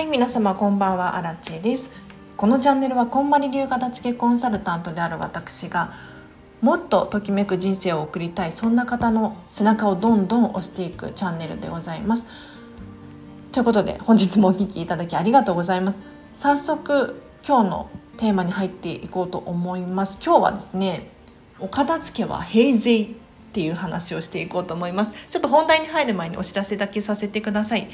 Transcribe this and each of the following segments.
はい皆様こんばんは。アラチェです。このチャンネルはこんまり流片付けコンサルタントである私がもっとときめく人生を送りたいそんな方の背中をどんどん押していくチャンネルでございます。ということで本日もお聴きいただきありがとうございます。早速今日のテーマに入っていこうと思います。今日はですねお片付けは平税っていう話をしていこうと思います。ちょっと本題に入る前にお知らせだけさせてください。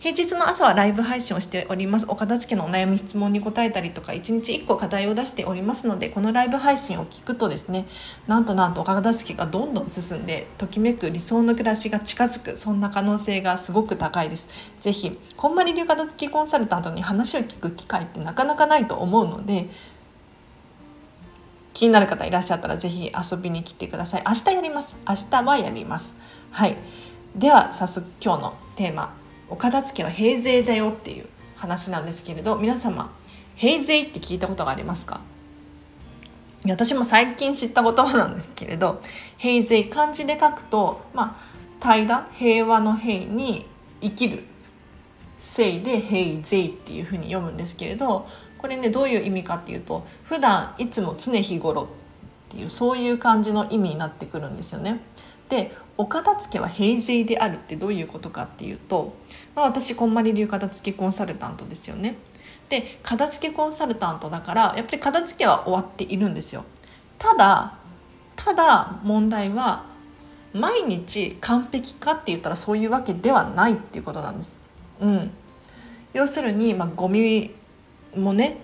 平日の朝はライブ配信をしております。お片付けのお悩み質問に答えたりとか、1日1個課題を出しておりますので、このライブ配信を聞くとですね、なんとなんとお片付けがどんどん進んで、ときめく理想の暮らしが近づく、そんな可能性がすごく高いです。ぜひ、こんまり流片付けコンサルタントに話を聞く機会ってなかなかないと思うので、気になる方いらっしゃったらぜひ遊びに来てください。明日やります。明日はやります。はい。では早速今日のテーマお片付けは平税だよっていう話なんですけれど皆様平税って聞いたことがありますか？私も最近知った言葉なんですけれど平税漢字で書くと、まあ、平ら平和の平に生きる生で平税っていうふうに読むんですけれどこれねどういう意味かっていうと普段いつも常日頃っていうそういう感じの意味になってくるんですよね。でお片付けは平税であるってどういうことかっていうと、まあ、私こんまり流片付けコンサルタントですよね。で片付けコンサルタントだからやっぱり片付けは終わっているんですよ。ただただ問題は毎日完璧かって言ったらそういうわけではないっていうことなんです。うん、要するに、まあ、ゴミもね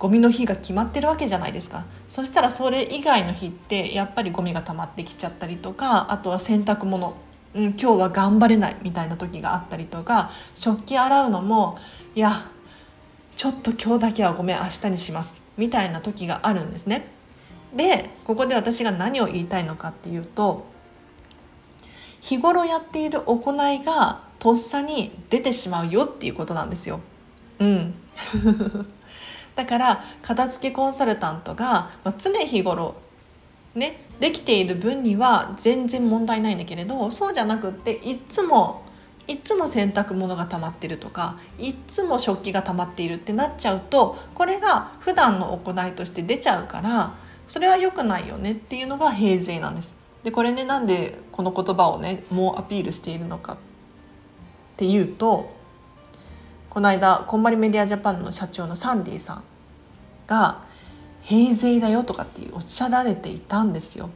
ゴミの日が決まってるわけじゃないですかそしたらそれ以外の日ってやっぱりゴミが溜まってきちゃったりとかあとは洗濯物、うん、今日は頑張れないみたいな時があったりとか食器洗うのもいやちょっと今日だけはごめん明日にしますみたいな時があるんですね。でここで私が何を言いたいのかっていうと日頃やっている行いがとっさに出てしまうよっていうことなんですよ。うんだから片付けコンサルタントが、まあ、常日頃ねできている分には全然問題ないんだけれどそうじゃなくっていつもいつも洗濯物が溜まってるとかいつも食器が溜まっているってなっちゃうとこれが普段の行いとして出ちゃうからそれは良くないよねっていうのが平税なんです。でこれねなんでこの言葉をねもうアピールしているのかっていうとこの間こんまりメディアジャパンの社長のサンディさんが平税だよとかっておっしゃられていたんですよ。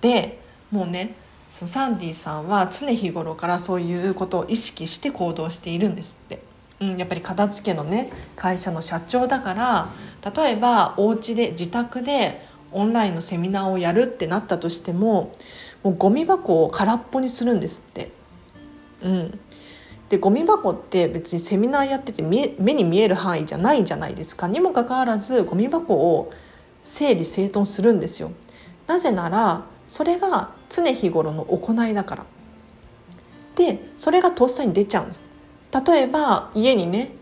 でもうねそのサンディさんは常日頃からそういうことを意識して行動しているんですって。うん、やっぱり片付けのね会社の社長だから例えばお家で自宅でオンラインのセミナーをやるってなったとしてももうゴミ箱を空っぽにするんですって。うん、でゴミ箱って別にセミナーやってて目に見える範囲じゃないじゃないですか。にもかかわらずゴミ箱を整理整頓するんですよ。なぜならそれが常日頃の行いだから。でそれがとっさに出ちゃうんです。例えば家にね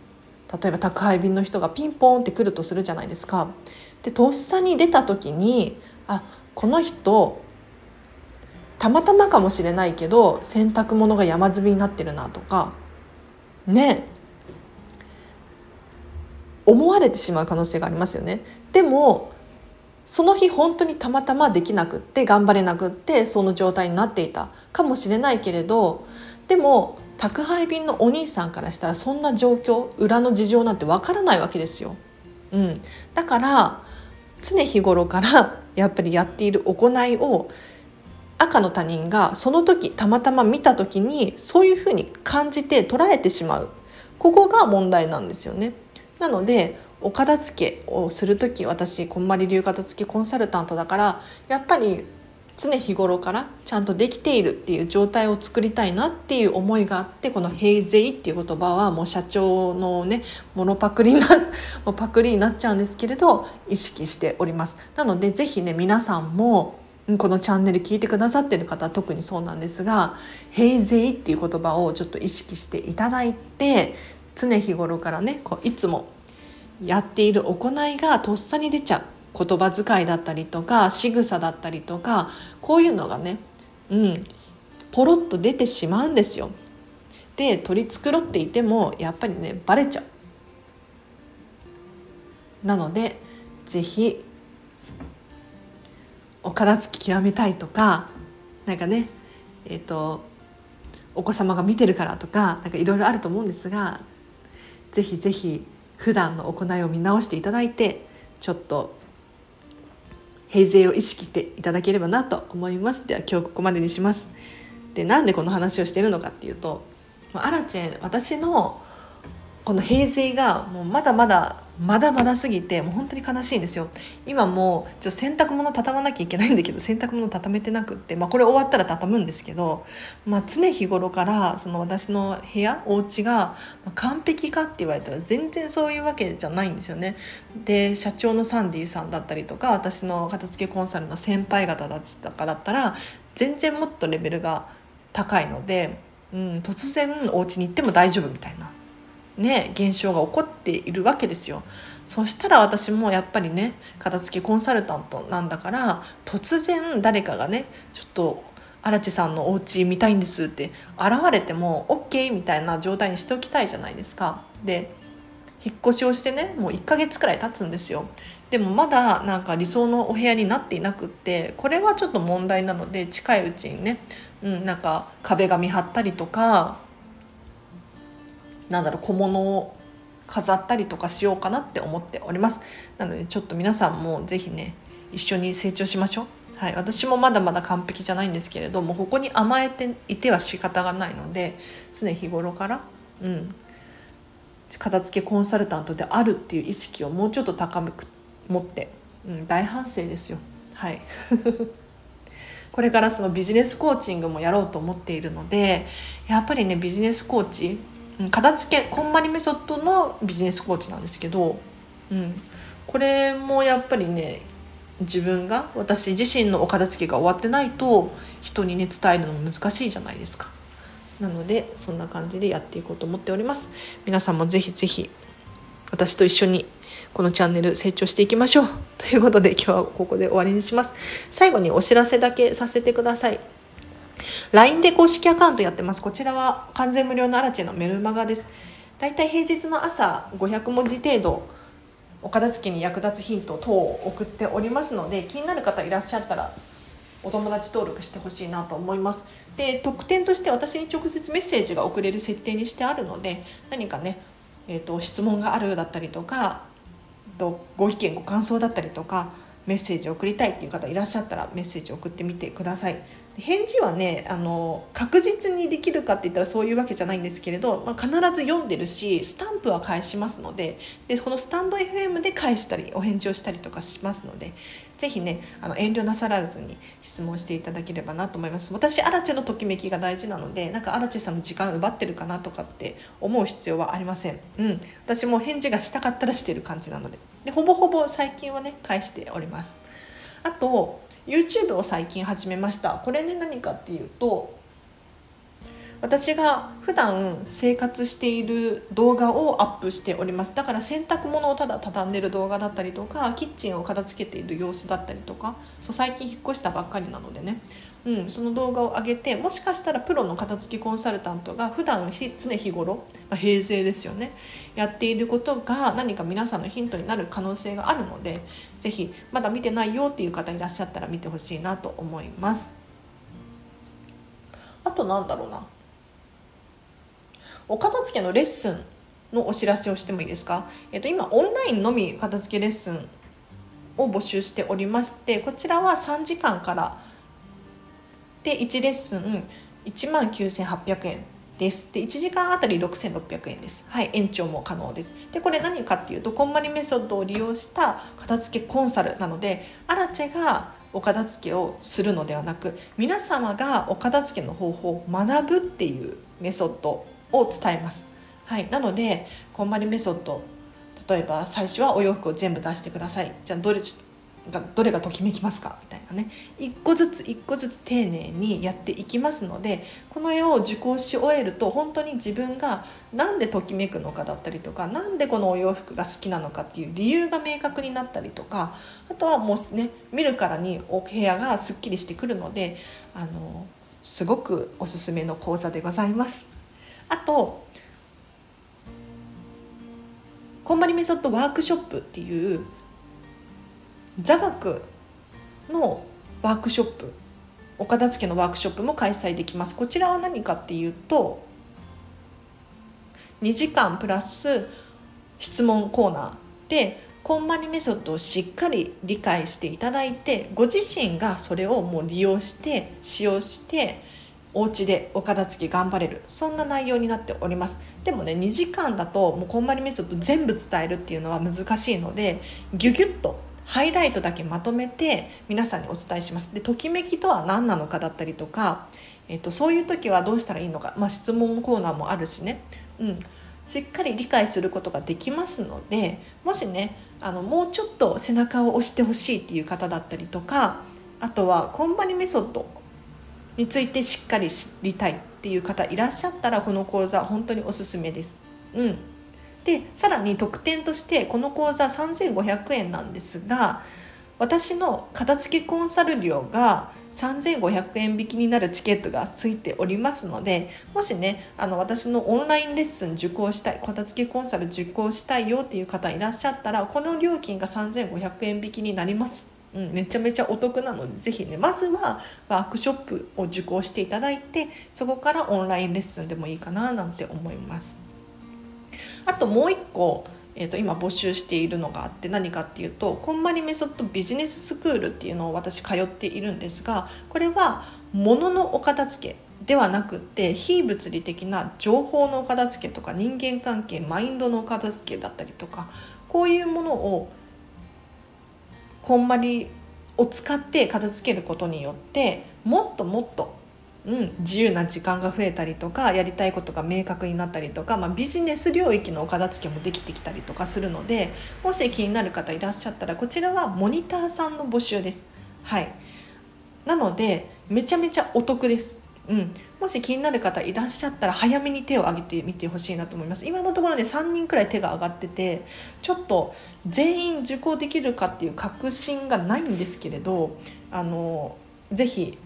例えば宅配便の人がピンポンって来るとするじゃないですか。でとっさに出た時にあこの人たまたまかもしれないけど洗濯物が山積みになってるなとかね思われてしまう可能性がありますよね。でもその日本当にたまたまできなくって頑張れなくってその状態になっていたかもしれないけれどでも宅配便のお兄さんからしたらそんな状況裏の事情なんてわからないわけですよ。うん、だから常日頃からやっぱりやっている行いを赤の他人がその時たまたま見た時にそういうふうに感じて捉えてしまうここが問題なんですよね。なのでお片付けをする時私こんまり流片付けコンサルタントだからやっぱり常日頃からちゃんとできているっていう状態を作りたいなっていう思いがあってこの「平税」っていう言葉はもう社長のねモノパクリな パクリになっちゃうんですけれど意識しております。なので是非ね皆さんもこのチャンネル聞いてくださってる方は特にそうなんですが「平税」っていう言葉をちょっと意識していただいて常日頃からねこういつもやっている行いがとっさに出ちゃう言葉遣いだったりとか仕草だったりとかこういうのがねうんポロッと出てしまうんですよ。って取り繕っていてもやっぱりねバレちゃうなので是非お片付き極めたいとかなんかねえっ、ー、とお子様が見てるからとかなんかいろいろあると思うんですがぜひぜひ普段の行いを見直していただいてちょっと平成を意識していただければなと思います。では今日ここまでにします。でなんでこの話をしているのかっていうとアラチェン私のこの平成がもうまだまだまだまだすぎてもう本当に悲しいんですよ。今もうちょ洗濯物畳まなきゃいけないんだけど洗濯物畳めてなくって、まあ、これ終わったら畳むんですけど、まあ、常日頃からその私の部屋お家が完璧かって言われたら全然そういうわけじゃないんですよね。で社長のサンディさんだったりとか私の片付けコンサルの先輩方だっただったら全然もっとレベルが高いので、うん、突然お家に行っても大丈夫みたいな。ね現象が起こっているわけですよ。そしたら私もやっぱりね片付けコンサルタントなんだから突然誰かがねちょっと荒地さんのお家見たいんですって現れても OK みたいな状態にしておきたいじゃないですか。で引っ越しをしてねもう1ヶ月くらい経つんですよ。でもまだなんか理想のお部屋になっていなくってこれはちょっと問題なので近いうちにね、うん、なんか壁紙貼ったりとかなんだろう小物を飾ったりとかしようかなって思っております。なのでちょっと皆さんも是非ね一緒に成長しましょう。はい、私もまだまだ完璧じゃないんですけれどもここに甘えていては仕方がないので常日頃から、うん、片付けコンサルタントであるっていう意識をもうちょっと高めく持って、うん、大反省ですよ。はい。これからそのビジネスコーチングもやろうと思っているのでやっぱりねビジネスコーチ片付けこんまりメソッドのビジネスコーチなんですけど、うん、これもやっぱりね自分が私自身のお片付けが終わってないと人にね伝えるのも難しいじゃないですか。なのでそんな感じでやっていこうと思っております。皆さんもぜひぜひ私と一緒にこのチャンネル成長していきましょう。ということで今日はここで終わりにします。最後にお知らせだけさせてください。LINE で公式アカウントやってます。こちらは完全無料のアラチェのメルマガです。だいたい平日の朝500文字程度お片付けに役立つヒント等を送っておりますので気になる方いらっしゃったらお友達登録してほしいなと思います。で特典として私に直接メッセージが送れる設定にしてあるので何かね、えーと、質問があるだったりとかとご意見ご感想だったりとかメッセージを送りたいっていう方いらっしゃったらメッセージを送ってみてください。返事はねあの確実にできるかって言ったらそういうわけじゃないんですけれど、まあ、必ず読んでるしスタンプは返しますのででこのスタンド FM で返したりお返事をしたりとかしますのでぜひねあの遠慮なさらずに質問していただければなと思います。私アラチェのときめきが大事なのでなんかアラチェさんの時間奪ってるかなとかって思う必要はありません。うん。私も返事がしたかったらしてる感じなので。でほぼほぼ最近はね返しております。あと YouTube を最近始めました。これね何かっていうと私が普段生活している動画をアップしております。だから洗濯物をただ畳んでる動画だったりとかキッチンを片付けている様子だったりとかそう最近引っ越したばっかりなのでね。うん、その動画を上げてもしかしたらプロの片付きコンサルタントが普段常日頃、まあ、平成ですよねやっていることが何か皆さんのヒントになる可能性があるので是非まだ見てないよっていう方いらっしゃったら見てほしいなと思います。あとなんだろうな。お片付けのレッスンのお知らせをしてもいいですか、えっと、今オンラインのみ片付けレッスンを募集しておりましてこちらは3時間からで1レッスン1万9800円です。で1時間あたり6600円です。はい延長も可能です。でこれ何かっていうとこんまりメソッドを利用した片付けコンサルなのでアラチェがお片付けをするのではなく皆様がお片付けの方法を学ぶっていうメソッドを伝えます。はい。なのでこんまりメソッド例えば最初はお洋服を全部出してください。じゃあどれがどれがときめきますか？みたいなね。一個ずつ一個ずつ丁寧にやっていきますのでこの絵を受講し終えると本当に自分が何でときめくのかだったりとか何でこのお洋服が好きなのかっていう理由が明確になったりとかあとはもうね見るからにお部屋がすっきりしてくるのであのすごくおすすめの講座でございます。あとこんまりメソッドワークショップっていう座学のワークショップお片付けのワークショップも開催できます。こちらは何かっていうと2時間プラス質問コーナーでこんまりメソッドをしっかり理解していただいてご自身がそれをもう利用して使用してお家でお片付け頑張れる。そんな内容になっております。でもね2時間だともうこんまりメソッド全部伝えるっていうのは難しいのでギュギュッとハイライトだけまとめて皆さんにお伝えします。でときめきとは何なのかだったりとか、えっと、そういう時はどうしたらいいのか、まあ、質問コーナーもあるしね、うん、しっかり理解することができますのでもしねあのもうちょっと背中を押してほしいっていう方だったりとかあとはコンパニメソッドについてしっかり知りたいっていう方いらっしゃったらこの講座本当におすすめです。うん、でさらに特典としてこの講座3500円なんですが私の片付けコンサル料が3500円引きになるチケットがついておりますのでもしねあの私のオンラインレッスン受講したい片付けコンサル受講したいよっていう方いらっしゃったらこの料金が3500円引きになります。うん、めちゃめちゃお得なのでぜひねまずはワークショップを受講していただいてそこからオンラインレッスンでもいいかななんて思います。あともう一個えー、と今募集しているのがあって何かっていうとこんまりメソッドビジネススクールっていうのを私通っているんですがこれは物のお片付けではなくって非物理的な情報のお片付けとか人間関係マインドのお片付けだったりとかこういうものをこんまりを使って片付けることによってもっともっとうん、自由な時間が増えたりとかやりたいことが明確になったりとか、まあ、ビジネス領域のお片付けもできてきたりとかするのでもし気になる方いらっしゃったらこちらはモニターさんの募集です。はい、なのでめちゃめちゃお得です。うん、もし気になる方いらっしゃったら早めに手を挙げてみてほしいなと思います。今のところね3人くらい手が上がっててちょっと全員受講できるかっていう確信がないんですけれどあのぜひ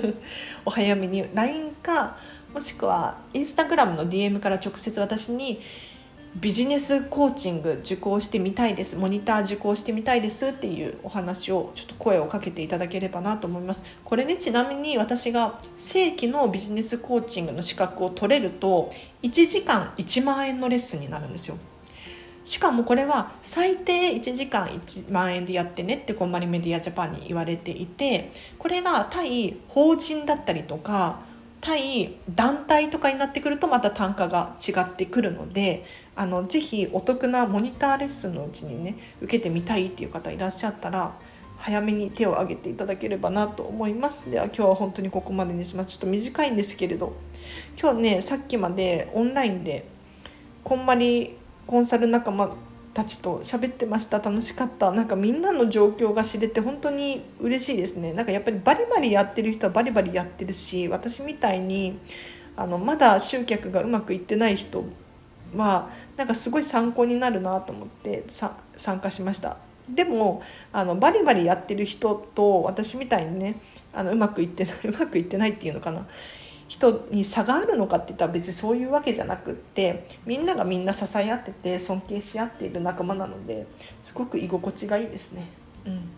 お早めに LINE かもしくはインスタグラムの DM から直接私にビジネスコーチング受講してみたいですモニター受講してみたいですっていうお話をちょっと声をかけていただければなと思います。これねちなみに私が正規のビジネスコーチングの資格を取れると1時間1万円のレッスンになるんですよ。しかもこれは最低1時間1万円でやってねってこんまりメディアジャパンに言われていてこれが対法人だったりとか対団体とかになってくるとまた単価が違ってくるのであのぜひお得なモニターレッスンのうちにね受けてみたいっていう方いらっしゃったら早めに手を挙げていただければなと思います。では今日は本当にここまでにします。ちょっと短いんですけれど。今日ねさっきまでオンラインでこんまりコンサル仲間たちと喋ってました。楽しかった。なんかみんなの状況が知れて本当に嬉しいですね。なんかやっぱりバリバリやってる人はバリバリやってるし私みたいにあのまだ集客がうまくいってない人はなんかすごい参考になるなと思って参加しました。でもあのバリバリやってる人と私みたいにねあのうまくいってないうまくいってないっていうのかな。人に差があるのかって言ったら別にそういうわけじゃなくってみんながみんな支え合ってて尊敬し合っている仲間なのですごく居心地がいいですね。うん、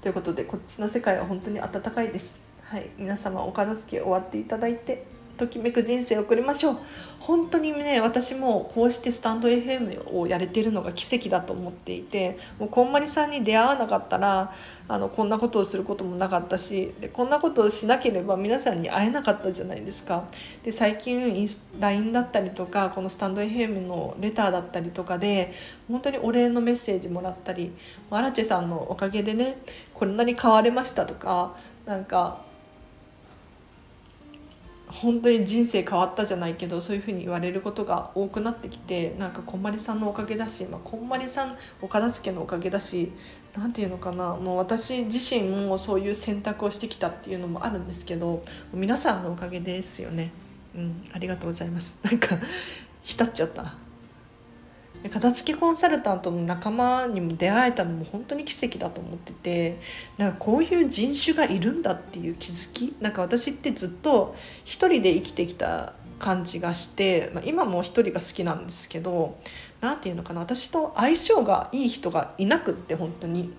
ということでこっちの世界は本当に温かいです。はい、皆様お片付け終わっていただいてときめく人生を送りましょう。本当にね私もこうしてスタンド FM をやれてるのが奇跡だと思っていてもうこんまりさんに出会わなかったらあのこんなことをすることもなかったしでこんなことをしなければ皆さんに会えなかったじゃないですか。で最近 LINE だったりとかこのスタンド FM のレターだったりとかで本当にお礼のメッセージもらったりアラチェさんのおかげでねこんなに変われましたとかなんか本当に人生変わったじゃないけどそういうふうに言われることが多くなってきてなんかこんまりさんのおかげだし、まあ、こんまりさんお片付けのおかげだし何て言うのかなもう私自身もそういう選択をしてきたっていうのもあるんですけど皆さんのおかげですよね。うん、ありがとうございます。なんか 浸っちゃった。片付けコンサルタントの仲間にも出会えたのも本当に奇跡だと思っててなんかこういう人種がいるんだっていう気づきなんか私ってずっと一人で生きてきた感じがして、まあ、今も一人が好きなんですけど何て言うのかな私と相性がいい人がいなくって本当に。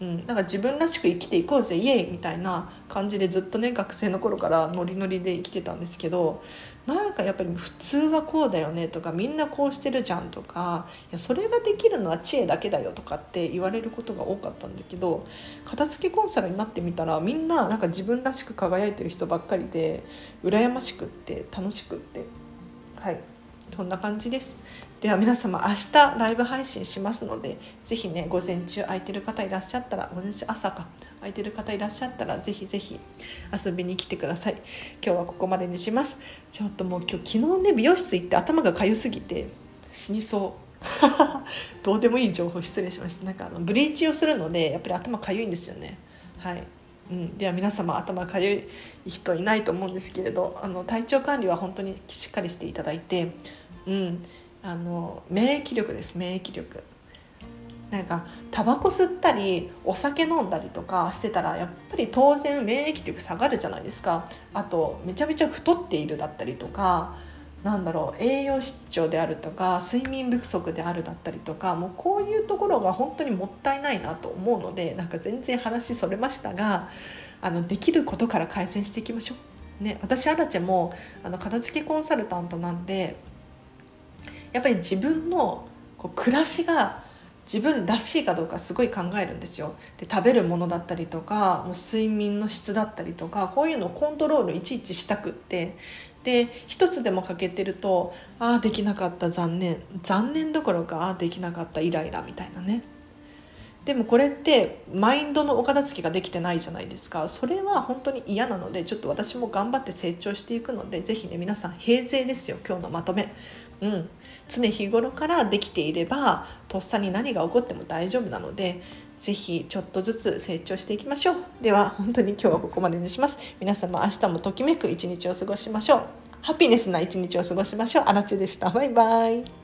うん、なんか自分らしく生きていこうぜイエイみたいな感じでずっとね学生の頃からノリノリで生きてたんですけどなんかやっぱり普通はこうだよねとかみんなこうしてるじゃんとかいやそれができるのは知恵だけだよとかって言われることが多かったんだけど片付けコンサルになってみたらみんななんか自分らしく輝いてる人ばっかりで羨ましくって楽しくって。はい。そんな感じです。では皆様明日ライブ配信しますので是非ね午前中空いてる方いらっしゃったら午前中朝か空いてる方いらっしゃったらぜひぜひ遊びに来てください。今日はここまでにします。ちょっともう今日昨日ね美容室行って頭が痒すぎて死にそう。どうでもいい情報失礼しました。なんかあのブリーチをするのでやっぱり頭かゆいんですよね。はい。うん、では皆様頭かゆい人いないと思うんですけれどあの体調管理は本当にしっかりしていただいて、うん、あの免疫力です免疫力なんかタバコ吸ったりお酒飲んだりとかしてたらやっぱり当然免疫力下がるじゃないですかあとめちゃめちゃ太っているだったりとかなんだろう栄養失調であるとか睡眠不足であるだったりとかもうこういうところが本当にもったいないなと思うのでなんか全然話それましたがあのできることから改善していきましょう。ね、私アラチェもあの片付けコンサルタントなんでやっぱり自分のこう暮らしが自分らしいかどうかすごい考えるんですよ。で食べるものだったりとかもう睡眠の質だったりとかこういうのをコントロールいちいちしたくって。で一つでも欠けてるとああできなかった残念。残念どころかああできなかったイライラみたいなね。でもこれってマインドのお片付けができてないじゃないですか。それは本当に嫌なのでちょっと私も頑張って成長していくので是非ね皆さん平静ですよ。今日のまとめ。うん。常日頃からできていればとっさに何が起こっても大丈夫なので是非ちょっとずつ成長していきましょう。では本当に今日はここまでにします。皆様明日もときめく一日を過ごしましょう。ハピネスな一日を過ごしましょう。あらでした。バイバイ。